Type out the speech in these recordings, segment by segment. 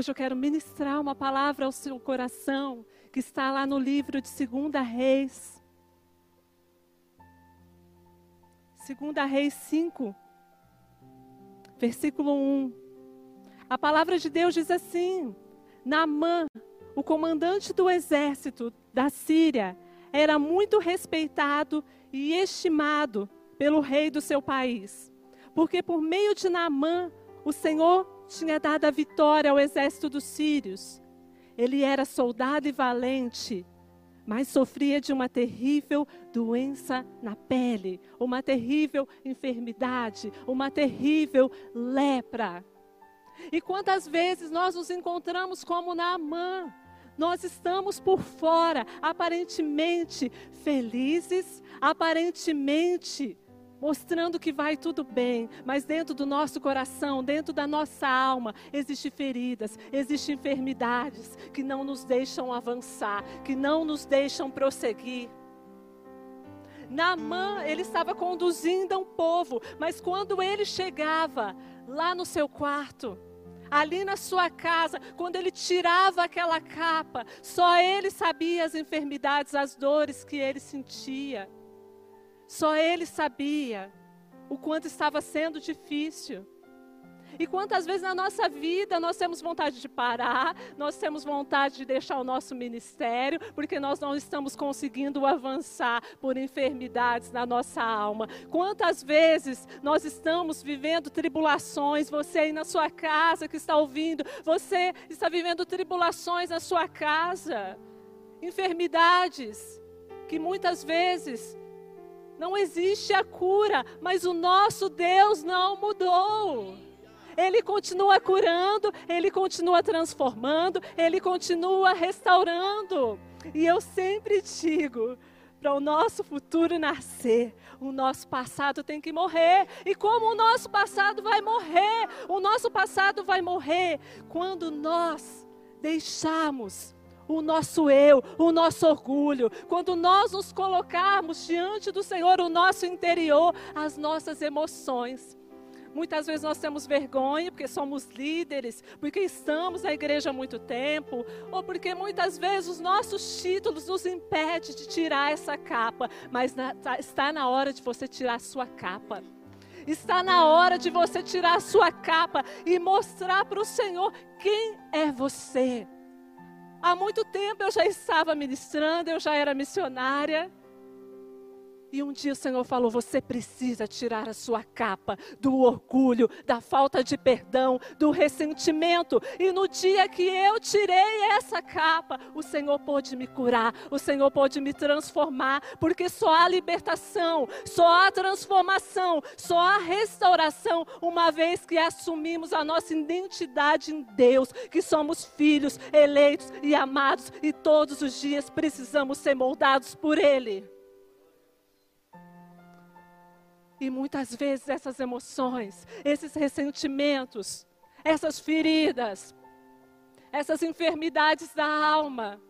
hoje eu quero ministrar uma palavra ao seu coração, que está lá no livro de Segunda Reis. Segunda Reis 5, versículo 1. A palavra de Deus diz assim: Naamã, o comandante do exército da Síria, era muito respeitado e estimado pelo rei do seu país, porque por meio de Naamã, o Senhor tinha dado a vitória ao exército dos sírios. Ele era soldado e valente, mas sofria de uma terrível doença na pele, uma terrível enfermidade, uma terrível lepra. E quantas vezes nós nos encontramos como Naamã? Nós estamos por fora, aparentemente felizes, aparentemente mostrando que vai tudo bem, mas dentro do nosso coração, dentro da nossa alma, existem feridas, existem enfermidades que não nos deixam avançar, que não nos deixam prosseguir. Naamã, ele estava conduzindo um povo, mas quando ele chegava lá no seu quarto, ali na sua casa, quando ele tirava aquela capa, só ele sabia as enfermidades, as dores que ele sentia. Só ele sabia o quanto estava sendo difícil. E quantas vezes na nossa vida nós temos vontade de parar, nós temos vontade de deixar o nosso ministério, porque nós não estamos conseguindo avançar por enfermidades na nossa alma. Quantas vezes nós estamos vivendo tribulações, você aí na sua casa que está ouvindo, você está vivendo tribulações na sua casa, enfermidades que muitas vezes não existe a cura, mas o nosso Deus não mudou. Ele continua curando, ele continua transformando, ele continua restaurando. E eu sempre digo, para o nosso futuro nascer, o nosso passado tem que morrer. E como o nosso passado vai morrer? O nosso passado vai morrer quando nós deixarmos o nosso eu, o nosso orgulho, quando nós nos colocarmos diante do Senhor, o nosso interior, as nossas emoções. Muitas vezes nós temos vergonha porque somos líderes, porque estamos na igreja há muito tempo, ou porque muitas vezes os nossos títulos nos impedem de tirar essa capa, mas na, tá, está na hora de você tirar a sua capa. Está na hora de você tirar a sua capa e mostrar para o Senhor quem é você. Há muito tempo eu já estava ministrando, eu já era missionária. E um dia o Senhor falou: você precisa tirar a sua capa do orgulho, da falta de perdão, do ressentimento. E no dia que eu tirei essa capa, o Senhor pôde me curar, o Senhor pôde me transformar, porque só há libertação, só há transformação, só há restauração, uma vez que assumimos a nossa identidade em Deus, que somos filhos eleitos e amados, e todos os dias precisamos ser moldados por Ele. E muitas vezes essas emoções, esses ressentimentos, essas feridas, essas enfermidades da alma,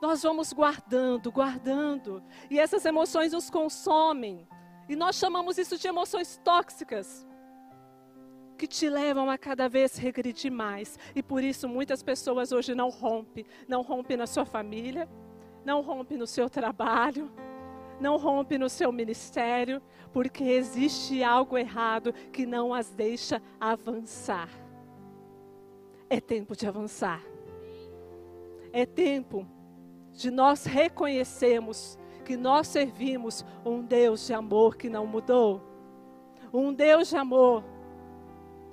nós vamos guardando, guardando, e essas emoções nos consomem. E nós chamamos isso de emoções tóxicas, que te levam a cada vez regredir mais. E por isso muitas pessoas hoje não rompem, não rompem na sua família, não rompem no seu trabalho, não rompe no seu ministério, porque existe algo errado que não as deixa avançar. É tempo de avançar. É tempo de nós reconhecermos que nós servimos um Deus de amor que não mudou. Um Deus de amor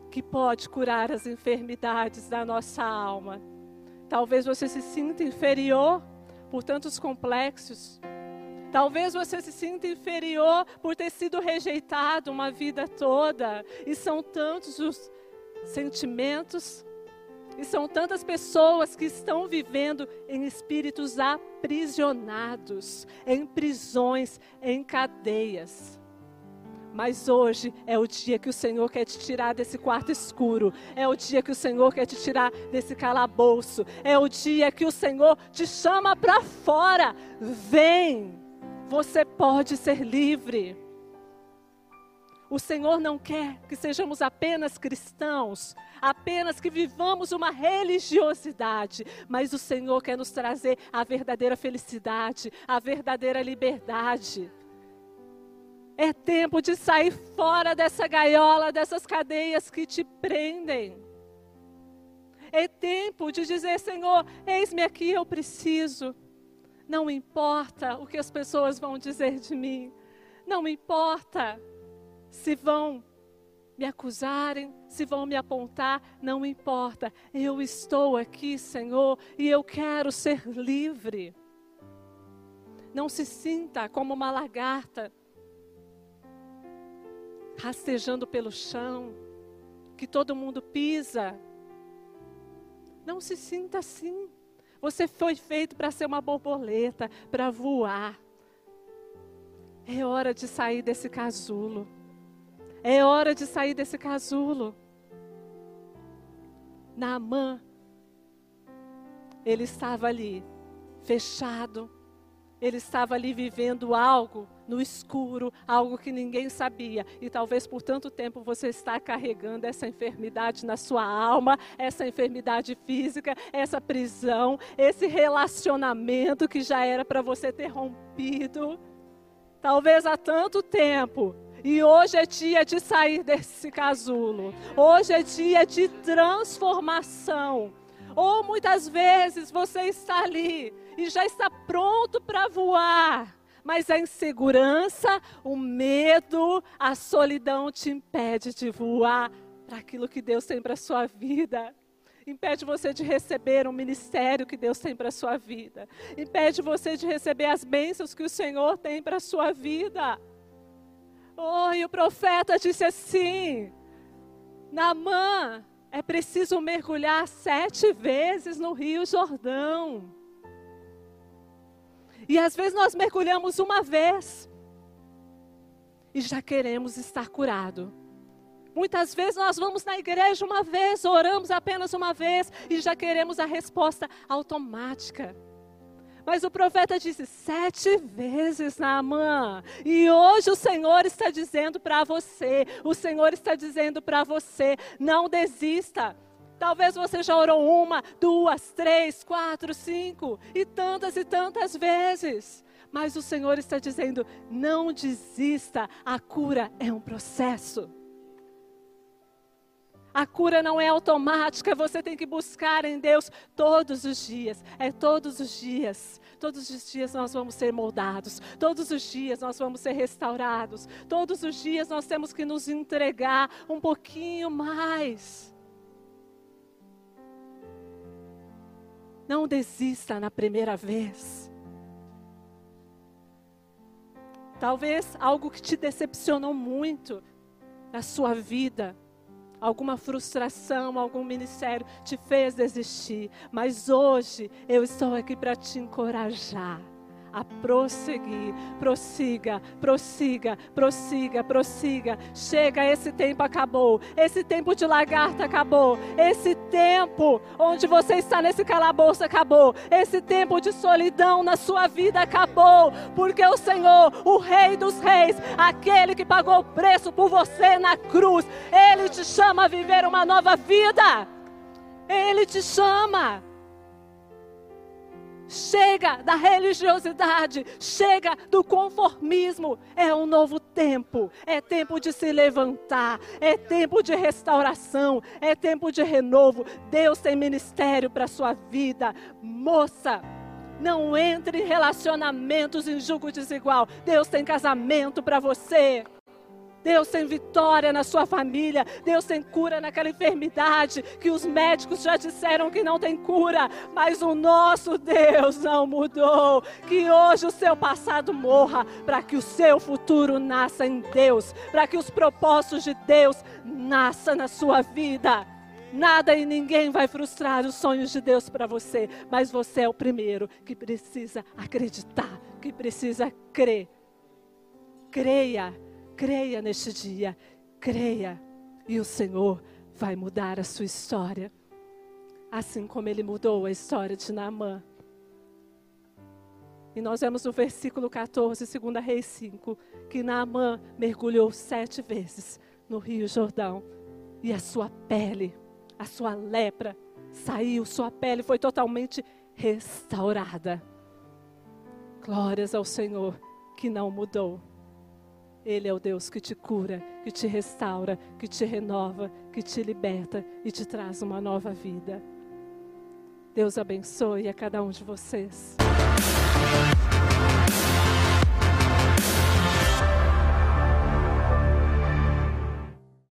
que pode curar as enfermidades da nossa alma. Talvez você se sinta inferior por tantos complexos, Talvez você se sinta inferior por ter sido rejeitado uma vida toda. E são tantos os sentimentos, e são tantas pessoas que estão vivendo em espíritos aprisionados, em prisões, em cadeias. Mas hoje é o dia que o Senhor quer te tirar desse quarto escuro. É o dia que o Senhor quer te tirar desse calabouço. É o dia que o Senhor te chama para fora. Vem! Você pode ser livre. O Senhor não quer que sejamos apenas cristãos, apenas que vivamos uma religiosidade, mas o Senhor quer nos trazer a verdadeira felicidade, a verdadeira liberdade. É tempo de sair fora dessa gaiola, dessas cadeias que te prendem. É tempo de dizer, Senhor, eis-me aqui, eu preciso. Não importa o que as pessoas vão dizer de mim. Não importa se vão me acusarem, se vão me apontar, não importa. Eu estou aqui, Senhor, e eu quero ser livre. Não se sinta como uma lagarta rastejando pelo chão, que todo mundo pisa. Não se sinta assim. Você foi feito para ser uma borboleta, para voar. É hora de sair desse casulo. É hora de sair desse casulo. Naamã, ele estava ali, fechado, ele estava ali vivendo algo no escuro, algo que ninguém sabia. E talvez por tanto tempo você está carregando essa enfermidade na sua alma, essa enfermidade física, essa prisão, esse relacionamento que já era para você ter rompido. Talvez há tanto tempo. E hoje é dia de sair desse casulo. Hoje é dia de transformação. Ou muitas vezes você está ali e já está pronto para voar. Mas a insegurança, o medo, a solidão te impede de voar para aquilo que Deus tem para a sua vida. Impede você de receber um ministério que Deus tem para a sua vida. Impede você de receber as bênçãos que o Senhor tem para a sua vida. Oh, e o profeta disse assim: Namã, é preciso mergulhar sete vezes no Rio Jordão. E às vezes nós mergulhamos uma vez e já queremos estar curado. Muitas vezes nós vamos na igreja uma vez, oramos apenas uma vez e já queremos a resposta automática. Mas o profeta disse sete vezes, Naamã. E hoje o Senhor está dizendo para você, o Senhor está dizendo para você, não desista. Talvez você já orou uma, duas, três, quatro, cinco e tantas e tantas vezes. Mas o Senhor está dizendo: não desista, a cura é um processo. A cura não é automática, você tem que buscar em Deus todos os dias. É todos os dias. Todos os dias nós vamos ser moldados. Todos os dias nós vamos ser restaurados. Todos os dias nós temos que nos entregar um pouquinho mais. Não desista na primeira vez. Talvez algo que te decepcionou muito na sua vida, alguma frustração, algum ministério te fez desistir, mas hoje eu estou aqui para te encorajar a prosseguir. Prossiga, prossiga, prossiga, prossiga. Chega, esse tempo acabou. Esse tempo de lagarta acabou. Esse tempo onde você está nesse calabouço acabou. Esse tempo de solidão na sua vida acabou. Porque o Senhor, o Rei dos Reis, aquele que pagou o preço por você na cruz, ele te chama a viver uma nova vida. Ele te chama. Chega da religiosidade, chega do conformismo. É um novo tempo, é tempo de se levantar, é tempo de restauração, é tempo de renovo. Deus tem ministério para a sua vida, moça. Não entre em relacionamentos em julgo desigual. Deus tem casamento para você. Deus tem vitória na sua família. Deus tem cura naquela enfermidade que os médicos já disseram que não tem cura. Mas o nosso Deus não mudou. Que hoje o seu passado morra para que o seu futuro nasça em Deus. Para que os propósitos de Deus nasçam na sua vida. Nada e ninguém vai frustrar os sonhos de Deus para você. Mas você é o primeiro que precisa acreditar, que precisa crer. Creia Creia neste dia, creia, e o Senhor vai mudar a sua história, assim como ele mudou a história de Naamã. E nós vemos no versículo 14, 2 Reis 5, que Naamã mergulhou sete vezes no Rio Jordão e a sua pele, a sua lepra saiu, sua pele foi totalmente restaurada. Glórias ao Senhor que não mudou. Ele é o Deus que te cura, que te restaura, que te renova, que te liberta e te traz uma nova vida. Deus abençoe a cada um de vocês.